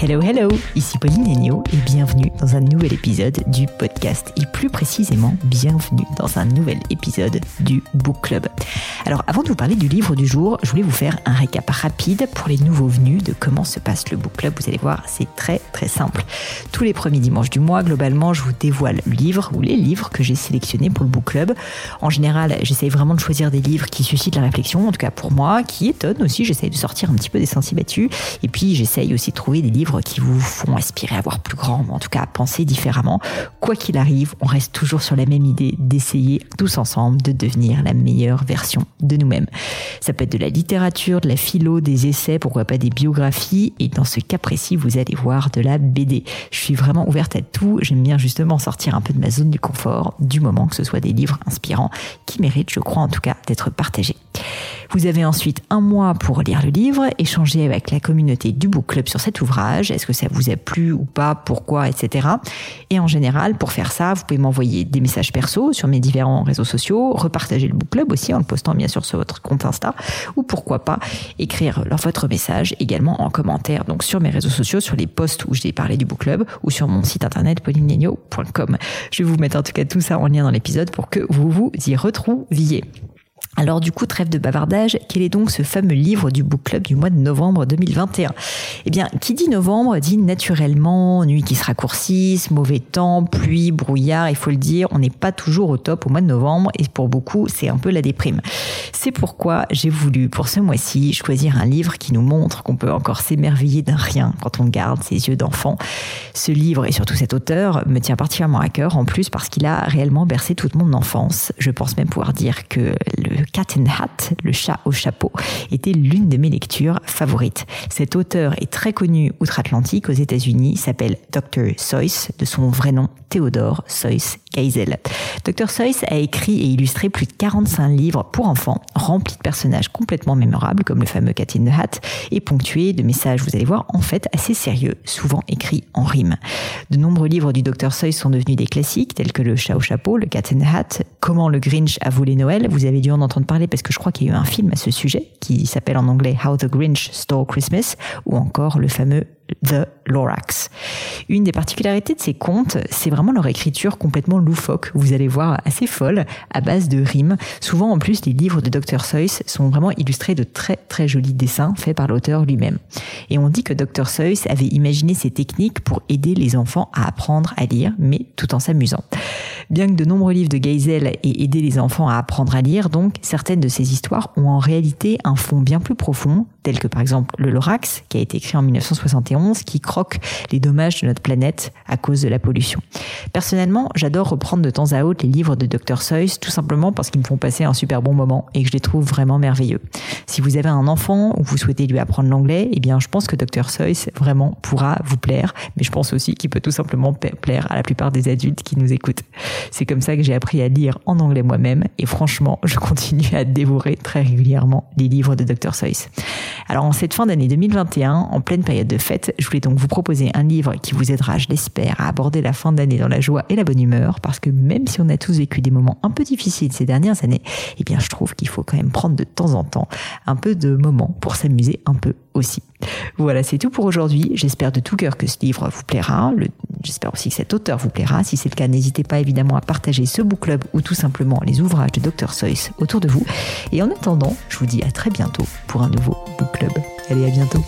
Hello, hello, ici Pauline Agneau et bienvenue dans un nouvel épisode du podcast et plus précisément bienvenue dans un nouvel épisode du Book Club. Alors avant de vous parler du livre du jour, je voulais vous faire un récap rapide pour les nouveaux venus de comment se passe le Book Club. Vous allez voir, c'est très très simple. Tous les premiers dimanches du mois, globalement, je vous dévoile le livre ou les livres que j'ai sélectionnés pour le Book Club. En général, j'essaye vraiment de choisir des livres qui suscitent la réflexion, en tout cas pour moi, qui étonnent aussi. J'essaye de sortir un petit peu des sentiers battus et puis j'essaye aussi de trouver des livres qui vous font aspirer à voir plus grand, en tout cas à penser différemment. Quoi qu'il arrive, on reste toujours sur la même idée d'essayer tous ensemble de devenir la meilleure version de nous-mêmes. Ça peut être de la littérature, de la philo, des essais, pourquoi pas des biographies, et dans ce cas précis, vous allez voir de la BD. Je suis vraiment ouverte à tout, j'aime bien justement sortir un peu de ma zone du confort, du moment que ce soit des livres inspirants qui méritent, je crois en tout cas, d'être partagés. Vous avez ensuite un mois pour lire le livre, échanger avec la communauté du Book Club sur cet ouvrage, est-ce que ça vous a plu ou pas, pourquoi, etc. Et en général, pour faire ça, vous pouvez m'envoyer des messages perso sur mes différents réseaux sociaux, repartager le Book Club aussi en le postant bien sûr sur votre compte Insta, ou pourquoi pas écrire votre message également en commentaire, donc sur mes réseaux sociaux, sur les posts où j'ai parlé du Book Club, ou sur mon site internet paulinegno.com. Je vais vous mettre en tout cas tout ça en lien dans l'épisode pour que vous vous y retrouviez. Alors du coup, trêve de bavardage, quel est donc ce fameux livre du Book Club du mois de novembre 2021 Eh bien, qui dit novembre dit naturellement nuit qui se raccourcissent, mauvais temps, pluie, brouillard, il faut le dire, on n'est pas toujours au top au mois de novembre et pour beaucoup, c'est un peu la déprime. C'est pourquoi j'ai voulu pour ce mois-ci choisir un livre qui nous montre qu'on peut encore s'émerveiller d'un rien quand on garde ses yeux d'enfant. Ce livre et surtout cet auteur me tient particulièrement à cœur en plus parce qu'il a réellement bercé toute mon enfance. Je pense même pouvoir dire que Cat in Hat, le chat au chapeau, était l'une de mes lectures favorites. Cet auteur est très connu outre-Atlantique aux États-Unis, s'appelle Dr. Seuss, de son vrai nom Théodore Seuss Geisel. Dr. Seuss a écrit et illustré plus de 45 livres pour enfants, remplis de personnages complètement mémorables, comme le fameux Cat in the Hat, et ponctués de messages, vous allez voir, en fait assez sérieux, souvent écrits en rime. De nombreux livres du Dr. Seuss sont devenus des classiques, tels que Le chat au chapeau, Le Cat in the Hat, Comment le Grinch a volé Noël, vous avez dû en entendre parler parce que je crois qu'il y a eu un film à ce sujet, qui s'appelle en anglais How the Grinch Stole Christmas, ou encore le fameux The Lorax. Une des particularités de ces contes, c'est vraiment leur écriture complètement loufoque, vous allez voir, assez folle, à base de rimes. Souvent, en plus, les livres de Dr. Seuss sont vraiment illustrés de très très jolis dessins faits par l'auteur lui-même. Et on dit que Dr. Seuss avait imaginé ces techniques pour aider les enfants à apprendre à lire, mais tout en s'amusant. Bien que de nombreux livres de Geisel aient aidé les enfants à apprendre à lire, donc certaines de ces histoires ont en réalité un fond bien plus profond, tel que par exemple le Lorax, qui a été écrit en 1971, qui croque les dommages de notre planète à cause de la pollution. Personnellement, j'adore reprendre de temps à autre les livres de Dr. Seuss, tout simplement parce qu'ils me font passer un super bon moment et que je les trouve vraiment merveilleux. Si vous avez un enfant ou vous souhaitez lui apprendre l'anglais, eh bien, je pense que Dr. Seuss vraiment pourra vous plaire, mais je pense aussi qu'il peut tout simplement plaire à la plupart des adultes qui nous écoutent. C'est comme ça que j'ai appris à lire en anglais moi-même et franchement, je continue à dévorer très régulièrement les livres de Dr. Seuss. Alors, en cette fin d'année 2021, en pleine période de fête, je voulais donc vous proposer un livre qui vous aidera, je l'espère, à aborder la fin d'année dans la joie et la bonne humeur, parce que même si on a tous vécu des moments un peu difficiles ces dernières années, eh bien, je trouve qu'il faut quand même prendre de temps en temps un peu de moments pour s'amuser un peu aussi. Voilà, c'est tout pour aujourd'hui. J'espère de tout cœur que ce livre vous plaira. J'espère aussi que cet auteur vous plaira. Si c'est le cas, n'hésitez pas évidemment à partager ce book club ou tout simplement les ouvrages de Dr Seuss autour de vous. Et en attendant, je vous dis à très bientôt pour un nouveau book club. Allez, à bientôt.